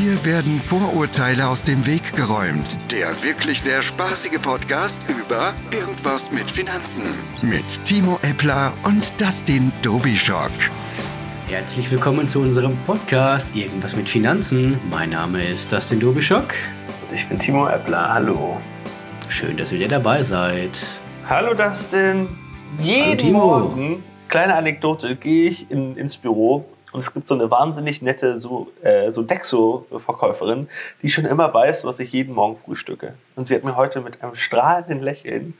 Hier werden Vorurteile aus dem Weg geräumt. Der wirklich sehr spaßige Podcast über Irgendwas mit Finanzen. Mit Timo Eppler und Dustin Dobischock. Herzlich willkommen zu unserem Podcast Irgendwas mit Finanzen. Mein Name ist Dustin Dobischock. Ich bin Timo Eppler, hallo. Schön, dass ihr wieder dabei seid. Hallo Dustin. Jeden Hallo, Timo. Morgen, kleine Anekdote, gehe ich in, ins Büro und es gibt so eine wahnsinnig nette so, äh, so Dexo-Verkäuferin, die schon immer weiß, was ich jeden Morgen frühstücke. Und sie hat mir heute mit einem strahlenden Lächeln,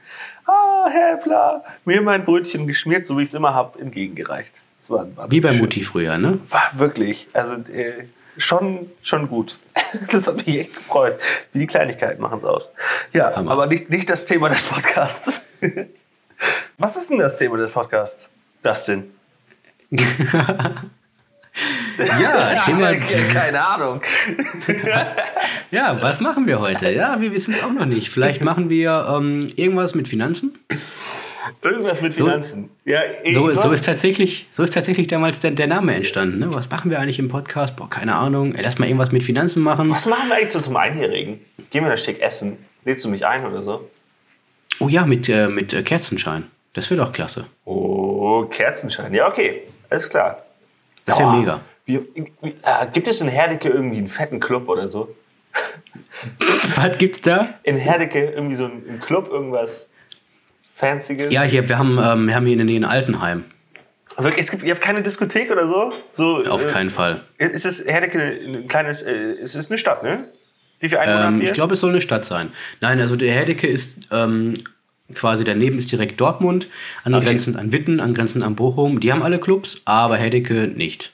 ah, Herr Eppler, mir mein Brötchen geschmiert, so wie ich es immer habe, entgegengereicht. Das war Wie bei. Mutti früher, ne? War wirklich, also äh, schon, schon gut. Das hat mich echt gefreut. Wie die Kleinigkeiten machen es aus. Ja, Hammer. aber nicht, nicht das Thema des Podcasts. Was ist denn das Thema des Podcasts? Dustin? Ja, Thema. Keine Ahnung. Ja, was machen wir heute? Ja, wir wissen es auch noch nicht. Vielleicht machen wir ähm, irgendwas mit Finanzen. Irgendwas mit Finanzen. ja, So, so, ist tatsächlich, so ist tatsächlich damals der, der Name entstanden. Ne? Was machen wir eigentlich im Podcast? Boah, keine Ahnung. Ey, lass mal irgendwas mit Finanzen machen. Was machen wir eigentlich so zum Einjährigen? Gehen wir da schick essen? Lädst du mich ein oder so? Oh ja, mit, äh, mit äh, Kerzenschein. Das wäre doch klasse. Oh, Kerzenschein. Ja, okay. Alles klar. Das wäre mega. Wie, wie, äh, gibt es in Herdecke irgendwie einen fetten Club oder so? Was gibt's da? In Herdecke irgendwie so ein, ein Club, irgendwas Fancyes? Ja, hier, wir haben, ähm, wir haben hier in der Nähe in Altenheim. Wirklich, es gibt, ihr habt keine Diskothek oder so? so Auf äh, keinen Fall. Ist es Herdecke ein kleines, äh, es ist eine Stadt, ne? Wie viele Einwohner Ähm, habt ihr? ich glaube, es soll eine Stadt sein. Nein, also der Herdecke ist ähm, quasi daneben ist direkt Dortmund, angrenzend an Witten, angrenzend an Bochum. Die haben alle Clubs, aber Herdecke nicht.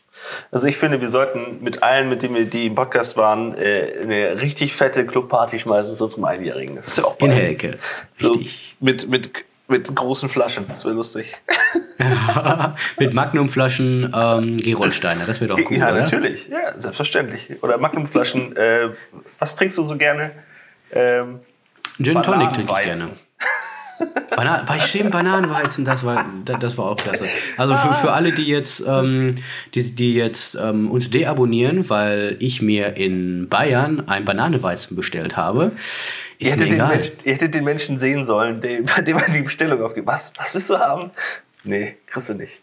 Also ich finde, wir sollten mit allen, mit denen wir die im Podcast waren, äh, eine richtig fette Clubparty schmeißen, so zum Einjährigen. Das ist ja auch In bald. Herdecke. So Richtig. mit, mit, mit großen Flaschen. Das wäre lustig. Mit Magnumflaschen ähm, Gerolsteiner. Das wäre doch cool, ja, oder? natürlich. Ja, selbstverständlich. Oder Magnumflaschen. Äh, was trinkst du so gerne? Ähm, Gin Tonic trinke ich gerne. Bana bei stimmt, Bananenweizen, das war, da- das war auch klasse. Also für, für alle, die jetzt, ähm, die, die jetzt ähm, uns deabonnieren, weil ich mir in Bayern ein Bananenweizen bestellt habe, Ihr ist mir hättet, den egal. Menschen, ihr hättet den Menschen sehen sollen, dem, bei dem man die Bestellung aufgibt. Was, was willst du haben? Nee, kriegst du nicht.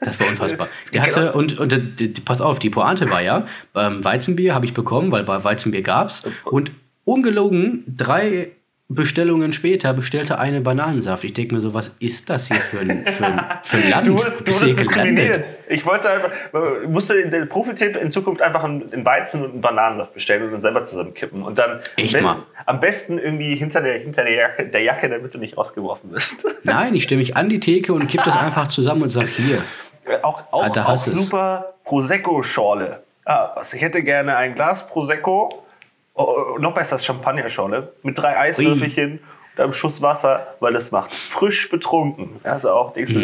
Das war unfassbar. Der hatte, und, und die, die, pass auf, die Pointe war ja, ähm, Weizenbier habe ich bekommen, weil bei Weizenbier gab's. Und ungelogen, drei Bestellungen später bestellte eine Bananensaft. Ich denke mir so, was ist das hier für ein, für ein, für ein Land? Du wurdest, du wurdest gelandet? diskriminiert. Ich wollte einfach, musste der Profitipp in Zukunft einfach einen Weizen und einen Bananensaft bestellen und dann selber zusammenkippen. Und dann am besten, am besten irgendwie hinter der, hinter der Jacke, der Jacke, damit du nicht rausgeworfen wirst. Nein, ich stelle mich an die Theke und kipp das einfach zusammen und sag hier. auch auch, auch hast du's. super Prosecco-Schorle. Ah, was, ich hätte gerne ein Glas Prosecco, oh, noch besser Champagner-Schorle, mit drei Eiswürfelchen und einem Schuss Wasser, weil das macht frisch betrunken. Also auch, denkst du,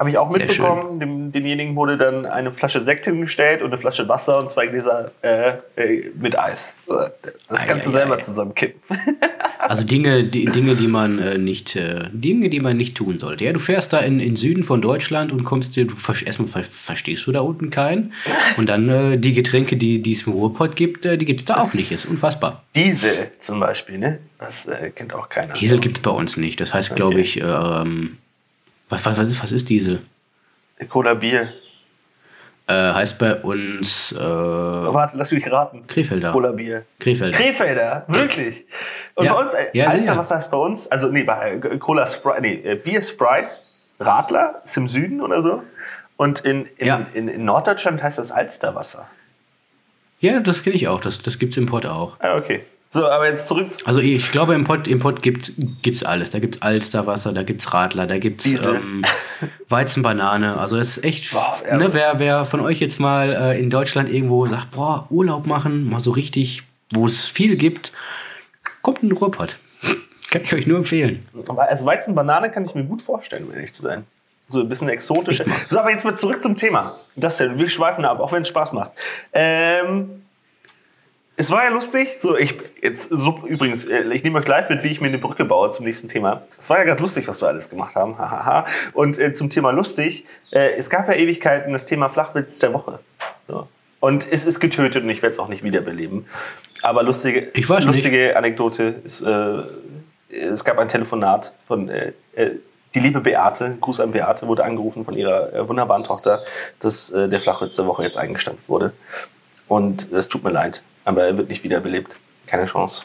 Habe ich auch mitbekommen. Dem, denjenigen wurde dann eine Flasche Sekt hingestellt und eine Flasche Wasser und zwei Gläser äh, äh, mit Eis. Das Ei, kannst du ei, selber ei. zusammenkippen. Also Dinge, die, Dinge, die man äh, nicht, äh, Dinge, die man nicht tun sollte. Ja, du fährst da in, in Süden von Deutschland und kommst dir, du erstmal ver verstehst du da unten keinen. Und dann äh, die Getränke, die die es im Ruhrpott gibt, äh, die gibt es da auch nicht. Ist unfassbar. Diesel zum Beispiel, ne? Das kennt auch keiner. Diesel gibt es bei uns nicht. Das heißt, glaube ich, ähm, was, was, was, ist, was ist Diesel? Cola Bier. Äh, heißt bei uns äh, Warte, lass mich raten. Krefelder. Cola Bier. Krefelder. Krefelder, wirklich. Und Ja. bei uns, äh, Ja, Alster, sicher. was heißt bei uns? Also, nee, bei äh, Cola Sprite, nee, äh, Bier Sprite, Radler, ist im Süden oder so. Und in, in, Ja. in, in Norddeutschland heißt das Alsterwasser. Ja, das kenne ich auch. Das, das gibt es im Pott auch. Ah, okay. So, aber jetzt zurück. Also ich glaube, im Pott, im Pott gibt's, gibt's alles. Da gibt's Alsterwasser, da gibt's Radler, da gibt's Diesel. ähm, Weizenbanane. Also es ist echt, Boah, ja. ne, wer, wer von euch jetzt mal äh, in Deutschland irgendwo sagt, boah, Urlaub machen, mal so richtig, wo es viel gibt, kommt in den Ruhrpott. Kann ich euch nur empfehlen. Als Weizenbanane kann ich mir gut vorstellen, um ehrlich zu sein. So ein bisschen exotisch. So, aber jetzt mal zurück zum Thema. Das denn, wir schweifen ab, auch wenn es Spaß macht. Ähm, es war ja lustig, so ich jetzt so übrigens, äh, ich nehme euch gleich mit, wie ich mir eine Brücke baue zum nächsten Thema. Es war ja gerade lustig, was wir alles gemacht haben. Und äh, zum Thema lustig, äh, es gab ja Ewigkeiten das Thema Flachwitz der Woche. So. Und es ist getötet und ich werde es auch nicht wiederbeleben. Aber lustige, lustige nicht. Anekdote ist, äh, es gab ein Telefonat von äh, äh, die liebe Beate, Gruß an Beate, wurde angerufen von ihrer wunderbaren Tochter, dass der Flachwitz der Woche jetzt eingestampft wurde. Und es tut mir leid, aber er wird nicht wiederbelebt. Keine Chance.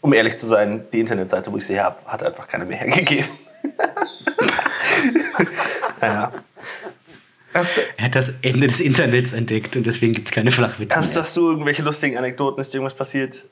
Um ehrlich zu sein, die Internetseite, wo ich sie habe, hat einfach keine mehr hergegeben. naja. Hast, er hat das Ende des Internets entdeckt und deswegen gibt es keine Flachwitze. Hast, hast du irgendwelche lustigen Anekdoten? Ist dir irgendwas passiert?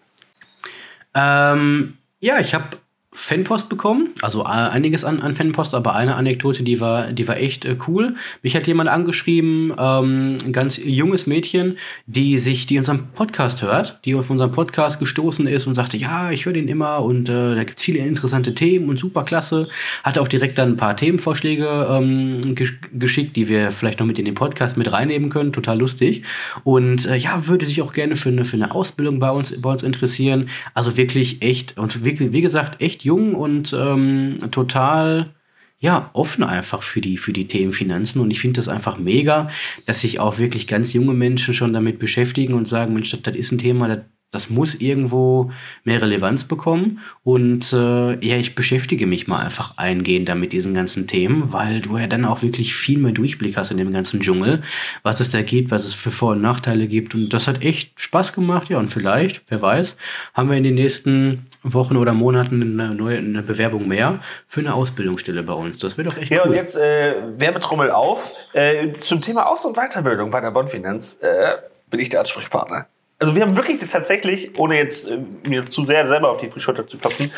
Ähm, ja, ich habe Fanpost bekommen, also einiges an, an Fanpost, aber eine Anekdote, die war, die war echt äh, cool. Mich hat jemand angeschrieben, ähm, ein ganz junges Mädchen, die sich, die unseren Podcast hört, die auf unseren Podcast gestoßen ist und sagte, ja, ich höre den immer und äh, da gibt's viele interessante Themen und super klasse. Hatte auch direkt dann ein paar Themenvorschläge ähm, gesch geschickt, die wir vielleicht noch mit in den Podcast mit reinnehmen können, total lustig. Und äh, ja, würde sich auch gerne für eine, für eine Ausbildung bei uns, bei uns interessieren. Also wirklich echt und wirklich, wie gesagt, echt jung und ähm, total ja, offen einfach für die, für die Themen Finanzen. Und ich finde das einfach mega, dass sich auch wirklich ganz junge Menschen schon damit beschäftigen und sagen, Mensch, das, das ist ein Thema, das, das muss irgendwo mehr Relevanz bekommen. Und äh, ja, ich beschäftige mich mal einfach eingehender mit diesen ganzen Themen, weil du ja dann auch wirklich viel mehr Durchblick hast in dem ganzen Dschungel, was es da gibt, was es für Vor- und Nachteile gibt. Und das hat echt Spaß gemacht, ja. Und vielleicht, wer weiß, haben wir in den nächsten Wochen oder Monaten eine neue eine Bewerbung mehr für eine Ausbildungsstelle bei uns. Das wäre doch echt ja, cool. Ja, und jetzt äh, Werbetrommel auf. Äh, zum Thema Aus- und Weiterbildung bei der Bondfinanz äh, bin ich der Ansprechpartner also wir haben wirklich tatsächlich, ohne jetzt äh, mir zu sehr selber auf die Schulter zu klopfen,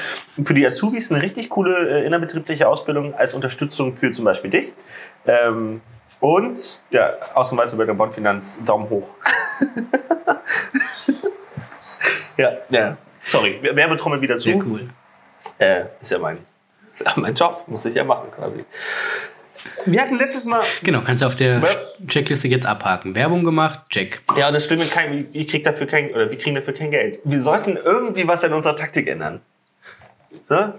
für die Azubis eine richtig coole äh, innerbetriebliche Ausbildung als Unterstützung für zum Beispiel dich. Ähm, und ja, Außen- und Weiterbildung Bondfinanz, Daumen hoch. ja, ja, sorry, Werbetrommel wieder zu. Sehr cool. Äh, ist ja mein, ist ja mein Job, muss ich ja machen quasi. Wir hatten letztes Mal. Genau, kannst du auf der Checkliste jetzt abhaken. Werbung gemacht, check. Ja, das stimmt. Kein, ich krieg dafür kein, oder wir kriegen dafür kein Geld. Wir sollten irgendwie was an unserer Taktik ändern. So?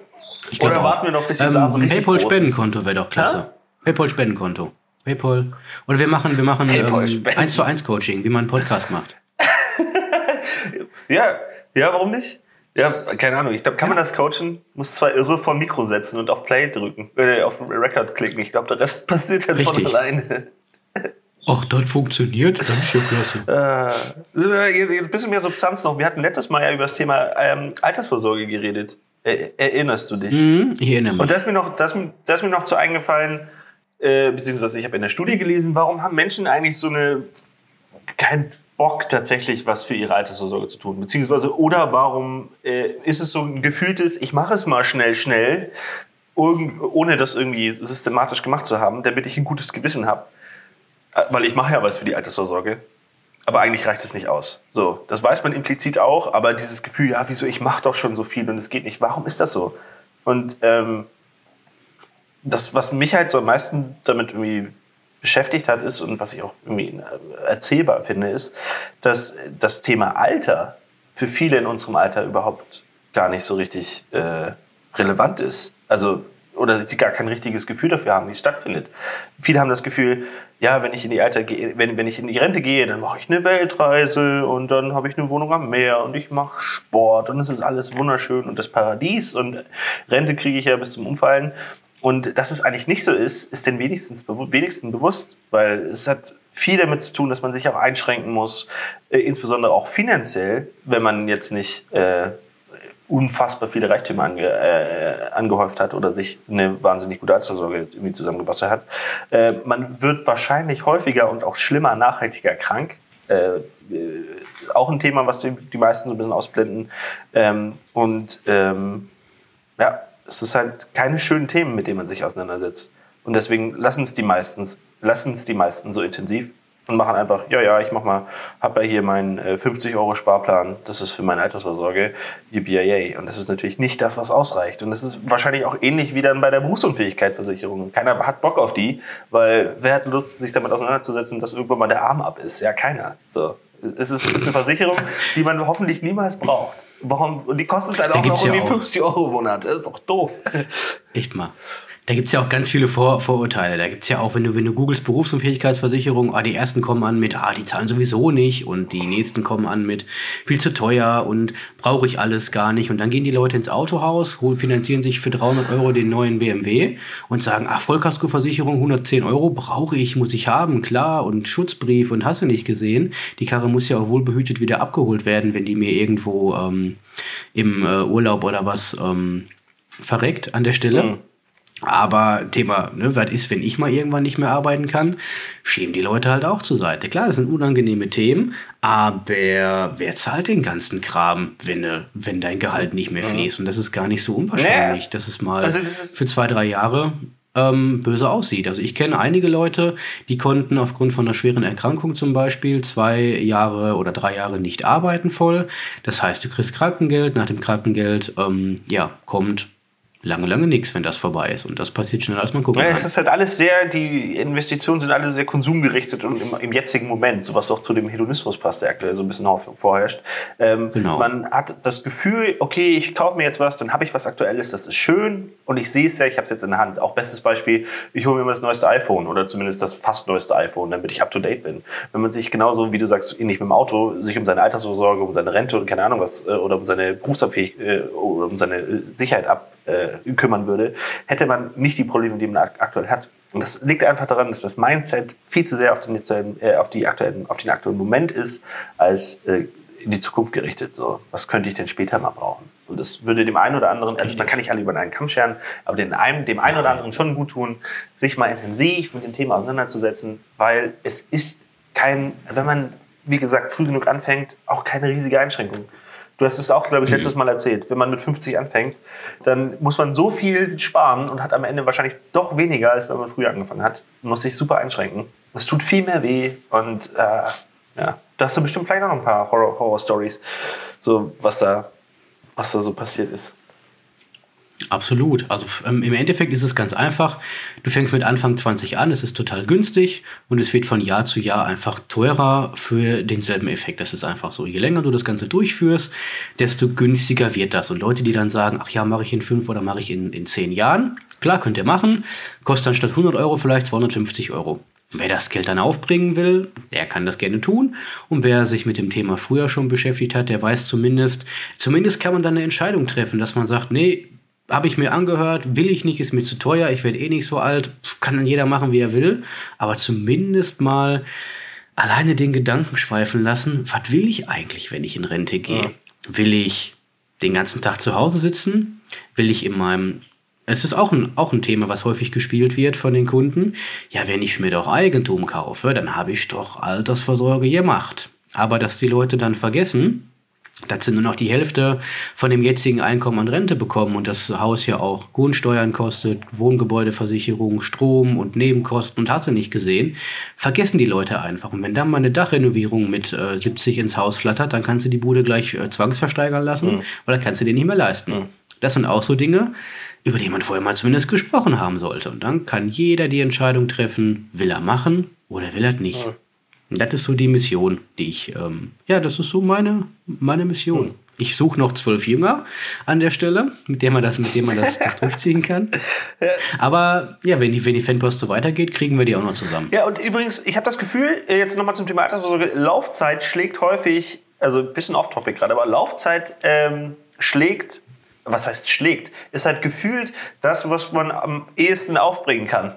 Oder warten wir noch, bis die Blase ähm, PayPal-Spendenkonto wäre doch klasse. Ja? PayPal-Spendenkonto. PayPal. Oder wir machen, wir machen ähm, 1 zu 1 Coaching, wie man einen Podcast macht. ja, ja, warum nicht? Ja, keine Ahnung. Ich glaube, kann man das coachen? Muss zwei Irre vor Mikro setzen und auf Play drücken, äh, auf Record klicken. Ich glaube, der Rest passiert dann Richtig. von alleine. Ach, das funktioniert, das ist ja klasse. Äh, jetzt ein bisschen mehr Substanz noch. Wir hatten letztes Mal ja über das Thema ähm, Altersvorsorge geredet. Er, erinnerst du dich? Mhm, ich erinnere mich. Und da ist mir noch, das, das ist mir noch zu eingefallen, äh, beziehungsweise ich habe in der Studie gelesen, warum haben Menschen eigentlich so eine kein Bock tatsächlich was für ihre Altersvorsorge zu tun? Beziehungsweise, oder warum äh, ist es so ein gefühltes, ich mache es mal schnell, schnell, ohne das irgendwie systematisch gemacht zu haben, damit ich ein gutes Gewissen habe? Äh, weil ich mache ja was für die Altersvorsorge. Aber eigentlich reicht es nicht aus. So, das weiß man implizit auch, aber dieses Gefühl, ja, wieso, ich mache doch schon so viel und es geht nicht. Warum ist das so? Und ähm, das, was mich halt so am meisten damit irgendwie beschäftigt hat, ist und was ich auch irgendwie erzählbar finde, ist, dass das Thema Alter für viele in unserem Alter überhaupt gar nicht so richtig äh, relevant ist. Also oder sie gar kein richtiges Gefühl dafür haben, wie es stattfindet. Viele haben das Gefühl, ja, wenn ich in die Alter gehe, wenn, wenn ich in die Rente gehe, dann mache ich eine Weltreise und dann habe ich eine Wohnung am Meer und ich mache Sport und es ist alles wunderschön und das Paradies und Rente kriege ich ja bis zum Umfallen. Und dass es eigentlich nicht so ist, ist den wenigstens, wenigsten bewusst, weil es hat viel damit zu tun, dass man sich auch einschränken muss, äh, insbesondere auch finanziell, wenn man jetzt nicht äh, unfassbar viele Reichtümer ange, äh, angehäuft hat oder sich eine wahnsinnig gute Altersvorsorge irgendwie zusammengebastelt hat. Äh, man wird wahrscheinlich häufiger und auch schlimmer nachhaltiger krank. Äh, auch ein Thema, was die, die meisten so ein bisschen ausblenden. Ähm, und ähm, ja, es ist halt keine schönen Themen, mit denen man sich auseinandersetzt. Und deswegen lassen es die meistens, lassen es die meisten so intensiv und machen einfach, ja, ja, ich mach mal, hab ja hier meinen äh, 50 Euro Sparplan, das ist für meine Altersvorsorge, yippie Und das ist natürlich nicht das, was ausreicht. Und das ist wahrscheinlich auch ähnlich wie dann bei der Berufsunfähigkeitsversicherung. Keiner hat Bock auf die, weil wer hat Lust, sich damit auseinanderzusetzen, dass irgendwann mal der Arm ab ist? Ja, keiner. So. Es ist, ist eine Versicherung, die man hoffentlich niemals braucht. Warum? Und die kostet dann da auch noch irgendwie ja 50 Euro im Monat. Das ist doch doof. Echt mal. Da gibt es ja auch ganz viele Vor Vorurteile. Da gibt es ja auch, wenn du, wenn du googelst Berufsunfähigkeitsversicherung, ah, die ersten kommen an mit, ah, die zahlen sowieso nicht und die nächsten kommen an mit viel zu teuer und brauche ich alles gar nicht. Und dann gehen die Leute ins Autohaus, finanzieren sich für 300 Euro den neuen BMW und sagen, ah, Vollkaskoversicherung 110 Euro brauche ich, muss ich haben, klar, und Schutzbrief und hast du nicht gesehen. Die Karre muss ja auch wohlbehütet wieder abgeholt werden, wenn die mir irgendwo ähm, im äh, Urlaub oder was ähm, verreckt an der Stelle. Mhm. Aber Thema, ne, was ist, wenn ich mal irgendwann nicht mehr arbeiten kann, schieben die Leute halt auch zur Seite. Klar, das sind unangenehme Themen, aber wer zahlt den ganzen Kram, wenn, wenn dein Gehalt nicht mehr fließt? Und das ist gar nicht so unwahrscheinlich, nee. dass es mal also für zwei, drei Jahre ähm, böse aussieht. Also ich kenne einige Leute, die konnten aufgrund von einer schweren Erkrankung zum Beispiel zwei Jahre oder drei Jahre nicht arbeiten voll. Das heißt, du kriegst Krankengeld, nach dem Krankengeld ähm, ja, kommt lange, lange nichts, wenn das vorbei ist. Und das passiert schneller, als man gucken ja, kann. Es ist halt alles sehr, die Investitionen sind alle sehr konsumgerichtet und im, im jetzigen Moment, so was auch zu dem Hedonismus passt, der aktuell so ein bisschen vorherrscht. Ähm, genau. Man hat das Gefühl, okay, ich kaufe mir jetzt was, dann habe ich was Aktuelles, das ist schön und ich sehe es ja, ich habe es jetzt in der Hand. Auch bestes Beispiel, ich hole mir mal das neueste iPhone oder zumindest das fast neueste iPhone, damit ich up to date bin. Wenn man sich genauso, wie du sagst, ähnlich mit dem Auto, sich um seine Altersvorsorge, um seine Rente und keine Ahnung was, äh, oder um seine Berufsabfähigkeit äh, oder um seine äh, Sicherheit ab äh, kümmern würde, hätte man nicht die Probleme, die man aktuell hat. Und das liegt einfach daran, dass das Mindset viel zu sehr auf den, äh, auf die aktuellen, auf den aktuellen Moment ist, als äh, in die Zukunft gerichtet. So, was könnte ich denn später mal brauchen? Und das würde dem einen oder anderen, also man kann nicht alle über einen Kamm scheren, aber dem einen, dem einen oder anderen schon gut tun, sich mal intensiv mit dem Thema auseinanderzusetzen, weil es ist kein, wenn man, wie gesagt, früh genug anfängt, auch keine riesige Einschränkung. Du hast es auch, glaube ich, letztes Mal erzählt. Wenn man mit 50 anfängt, dann muss man so viel sparen und hat am Ende wahrscheinlich doch weniger, als wenn man früher angefangen hat. Man muss sich super einschränken. Es tut viel mehr weh und äh, ja, da hast du bestimmt vielleicht auch noch ein paar Horror-Stories, so was da, was da so passiert ist. Absolut. Also ähm, im Endeffekt ist es ganz einfach. Du fängst mit Anfang 20 an, es ist total günstig und es wird von Jahr zu Jahr einfach teurer für denselben Effekt. Das ist einfach so. Je länger du das Ganze durchführst, desto günstiger wird das. Und Leute, die dann sagen, ach ja, mache ich in fünf oder mache ich in, in zehn Jahren, klar, könnt ihr machen, kostet dann statt 100 Euro vielleicht 250 Euro. Wer das Geld dann aufbringen will, der kann das gerne tun. Und wer sich mit dem Thema früher schon beschäftigt hat, der weiß zumindest, zumindest kann man dann eine Entscheidung treffen, dass man sagt, nee, habe ich mir angehört, will ich nicht, ist mir zu teuer, ich werde eh nicht so alt, kann dann jeder machen, wie er will, aber zumindest mal alleine den Gedanken schweifen lassen, was will ich eigentlich, wenn ich in Rente gehe? Ja. Will ich den ganzen Tag zu Hause sitzen? Will ich in meinem es ist auch ein, auch ein Thema, was häufig gespielt wird von den Kunden. Ja, wenn ich mir doch Eigentum kaufe, dann habe ich doch Altersvorsorge gemacht. Aber dass die Leute dann vergessen, dass sie nur noch die Hälfte von dem jetzigen Einkommen an Rente bekommen und das Haus ja auch Grundsteuern kostet, Wohngebäudeversicherung, Strom und Nebenkosten und hast du nicht gesehen, vergessen die Leute einfach. Und wenn dann mal eine Dachrenovierung mit äh, 70 ins Haus flattert, dann kannst du die Bude gleich äh, zwangsversteigern lassen mhm. oder kannst du dir nicht mehr leisten. Mhm. Das sind auch so Dinge, über die man vorher mal zumindest gesprochen haben sollte. Und dann kann jeder die Entscheidung treffen, will er machen oder will er nicht. Mhm. Das ist so die Mission, die ich, ähm, ja, das ist so meine, meine Mission. Hm. Ich suche noch zwölf Jünger an der Stelle, mit denen man das, mit denen man das, das durchziehen kann. Aber ja, wenn die, wenn die Fanpost so weitergeht, kriegen wir die auch noch zusammen. Ja, und übrigens, ich habe das Gefühl, äh, jetzt nochmal zum Thema Altersvorsorge, Laufzeit schlägt häufig, also ein bisschen off-topic gerade, aber Laufzeit ähm, schlägt was heißt schlägt, ist halt gefühlt das, was man am ehesten aufbringen kann.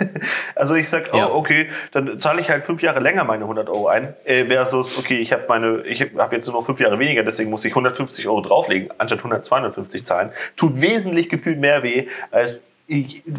also ich sag, oh, okay, dann zahle ich halt fünf Jahre länger meine 100 Euro ein, äh, versus, okay, ich habe meine, ich habe jetzt nur noch fünf Jahre weniger, deswegen muss ich 150 Euro drauflegen, anstatt 100, 250 zahlen. Tut wesentlich gefühlt mehr weh, als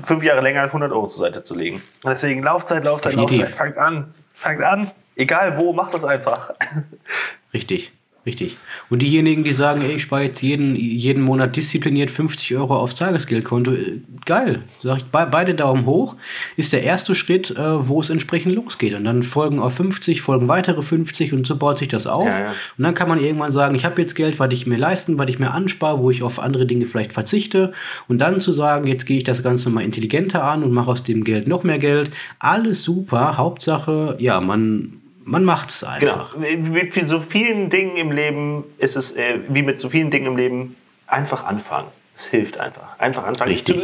fünf Jahre länger 100 Euro zur Seite zu legen. Deswegen Laufzeit, Laufzeit, Definitiv. Laufzeit, fangt an, fangt an, egal wo, macht das einfach. Richtig. Richtig. Und diejenigen, die sagen, ey, ich spare jetzt jeden, jeden Monat diszipliniert 50 Euro aufs Tagesgeldkonto, äh, geil. Sag ich, be beide Daumen hoch, ist der erste Schritt, äh, wo es entsprechend losgeht. Und dann folgen auf 50, folgen weitere 50 und so baut sich das auf. Ja, ja. Und dann kann man irgendwann sagen, ich habe jetzt Geld, was ich mir leisten, was ich mir anspare, wo ich auf andere Dinge vielleicht verzichte. Und dann zu sagen, jetzt gehe ich das Ganze mal intelligenter an und mache aus dem Geld noch mehr Geld. Alles super. Hauptsache, ja, man man macht es einfach. Genau. Mit so vielen Dingen im Leben ist es, äh, wie mit so vielen Dingen im Leben, einfach anfangen. Es hilft einfach. Einfach anfangen. Richtig.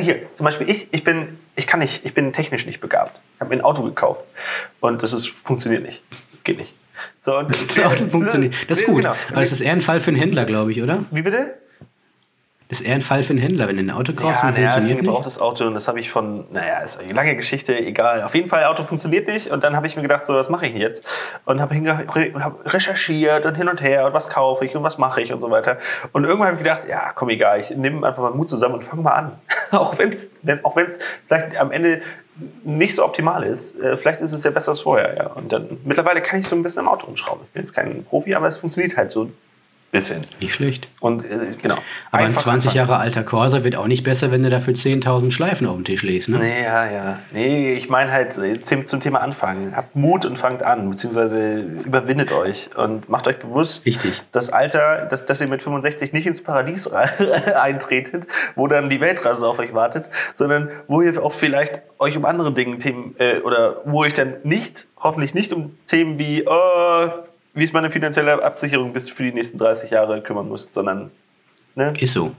Hier, zum Beispiel ich, ich bin, ich kann nicht, ich bin technisch nicht begabt. Ich habe mir ein Auto gekauft und das ist, funktioniert nicht. Geht nicht. So, und, Das Auto funktioniert. Das ist gut. Genau. Aber das ist eher ein Fall für einen Händler, glaube ich, oder? Wie bitte? Ist eher ein Fall für einen Händler, wenn du ein Auto kaufst Ja, und naja, das ist ein funktioniert gebrauchtes Auto und das habe ich von, naja, ist eine lange Geschichte, egal. Auf jeden Fall, Auto funktioniert nicht und dann habe ich mir gedacht, so, was mache ich jetzt? Und habe hab recherchiert und hin und her und was kaufe ich und was mache ich und so weiter. Und irgendwann habe ich gedacht, ja, komm, egal, ich nehme einfach mal Mut zusammen und fange mal an. auch wenn es auch wenn's vielleicht am Ende nicht so optimal ist, äh, vielleicht ist es ja besser als vorher. Ja. Und dann mittlerweile kann ich so ein bisschen am Auto rumschrauben. Ich bin jetzt kein Profi, aber es funktioniert halt so bisschen. Nicht schlecht. Und äh, genau. Aber ein Einfach 20 anfangen. Jahre alter Corsa wird auch nicht besser, wenn du dafür 10.000 Schleifen auf dem Tisch legst, ne? Nee, ja, ja. Nee, ich meine halt äh, zum, zum Thema Anfangen. Habt Mut und fangt an, beziehungsweise überwindet euch und macht euch bewusst, Richtig. das Alter, dass, dass ihr mit 65 nicht ins Paradies eintretet, wo dann die Weltreise auf euch wartet, sondern wo ihr auch vielleicht euch um andere Dinge, Themen, äh, oder wo euch dann nicht, hoffentlich nicht um Themen wie, äh, wie ist meine finanzielle Absicherung bis für die nächsten 30 Jahre kümmern müsst, sondern ne? Ist so.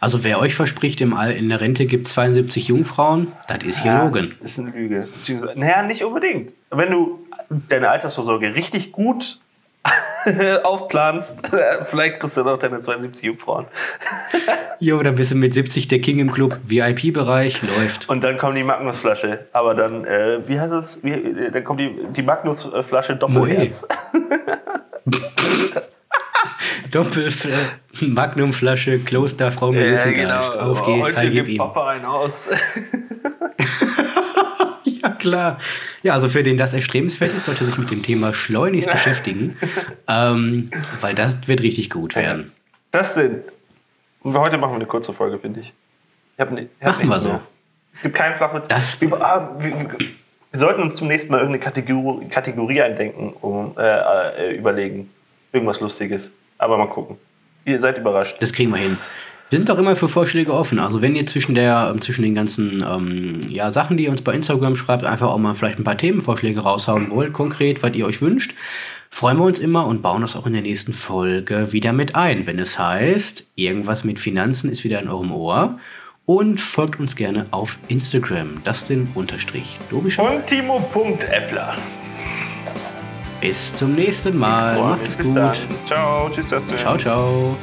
Also wer euch verspricht, im All in der Rente gibt 72 Jungfrauen, das ist gelogen. Das ist eine Lüge. Beziehungsweise- Naja, nicht unbedingt. Wenn du deine Altersvorsorge richtig gut aufplanst, vielleicht kriegst du noch deine 72 Jungfrauen. Jo, dann bist du mit 70 der King im Club, VIP-Bereich, läuft. Und dann kommt die Magnusflasche. Aber dann, äh, wie heißt es? Wie, äh, dann kommt die, die Magnusflasche Doppelherz. Doppel Magnumflasche, Kloster, Frau Melissengeist. Auf geht's, Heute gibt. Papa einen aus. Klar. Ja, also für den das erstrebenswert ist, sollte sich mit dem Thema schleunigst beschäftigen. Ähm, weil das wird richtig gut werden. Das denn. Heute machen wir eine kurze Folge, finde ich. Ich hab, ni- ich hab Machen nichts wir so. mehr. Es gibt keinen Flachwitz. Das- wir, ah, wir, wir sollten uns zum nächsten Mal irgendeine Kategorie, Kategorie eindenken, um, äh, äh, überlegen. Irgendwas Lustiges. Aber mal gucken. Ihr seid überrascht. Das kriegen wir hin. Wir sind auch immer für Vorschläge offen. Also wenn ihr zwischen, der, zwischen den ganzen ähm, ja, Sachen, die ihr uns bei Instagram schreibt, einfach auch mal vielleicht ein paar Themenvorschläge raushauen wollt, konkret, was ihr euch wünscht, freuen wir uns immer und bauen das auch in der nächsten Folge wieder mit ein. Wenn es heißt, irgendwas mit Finanzen ist wieder in eurem Ohr. Und folgt uns gerne auf Instagram. Das den Unterstrich. Und Timo.Äppler. Bis zum nächsten Mal. Macht es gut. dann. Ciao. Tschüss, Dustin. Ciao, ciao.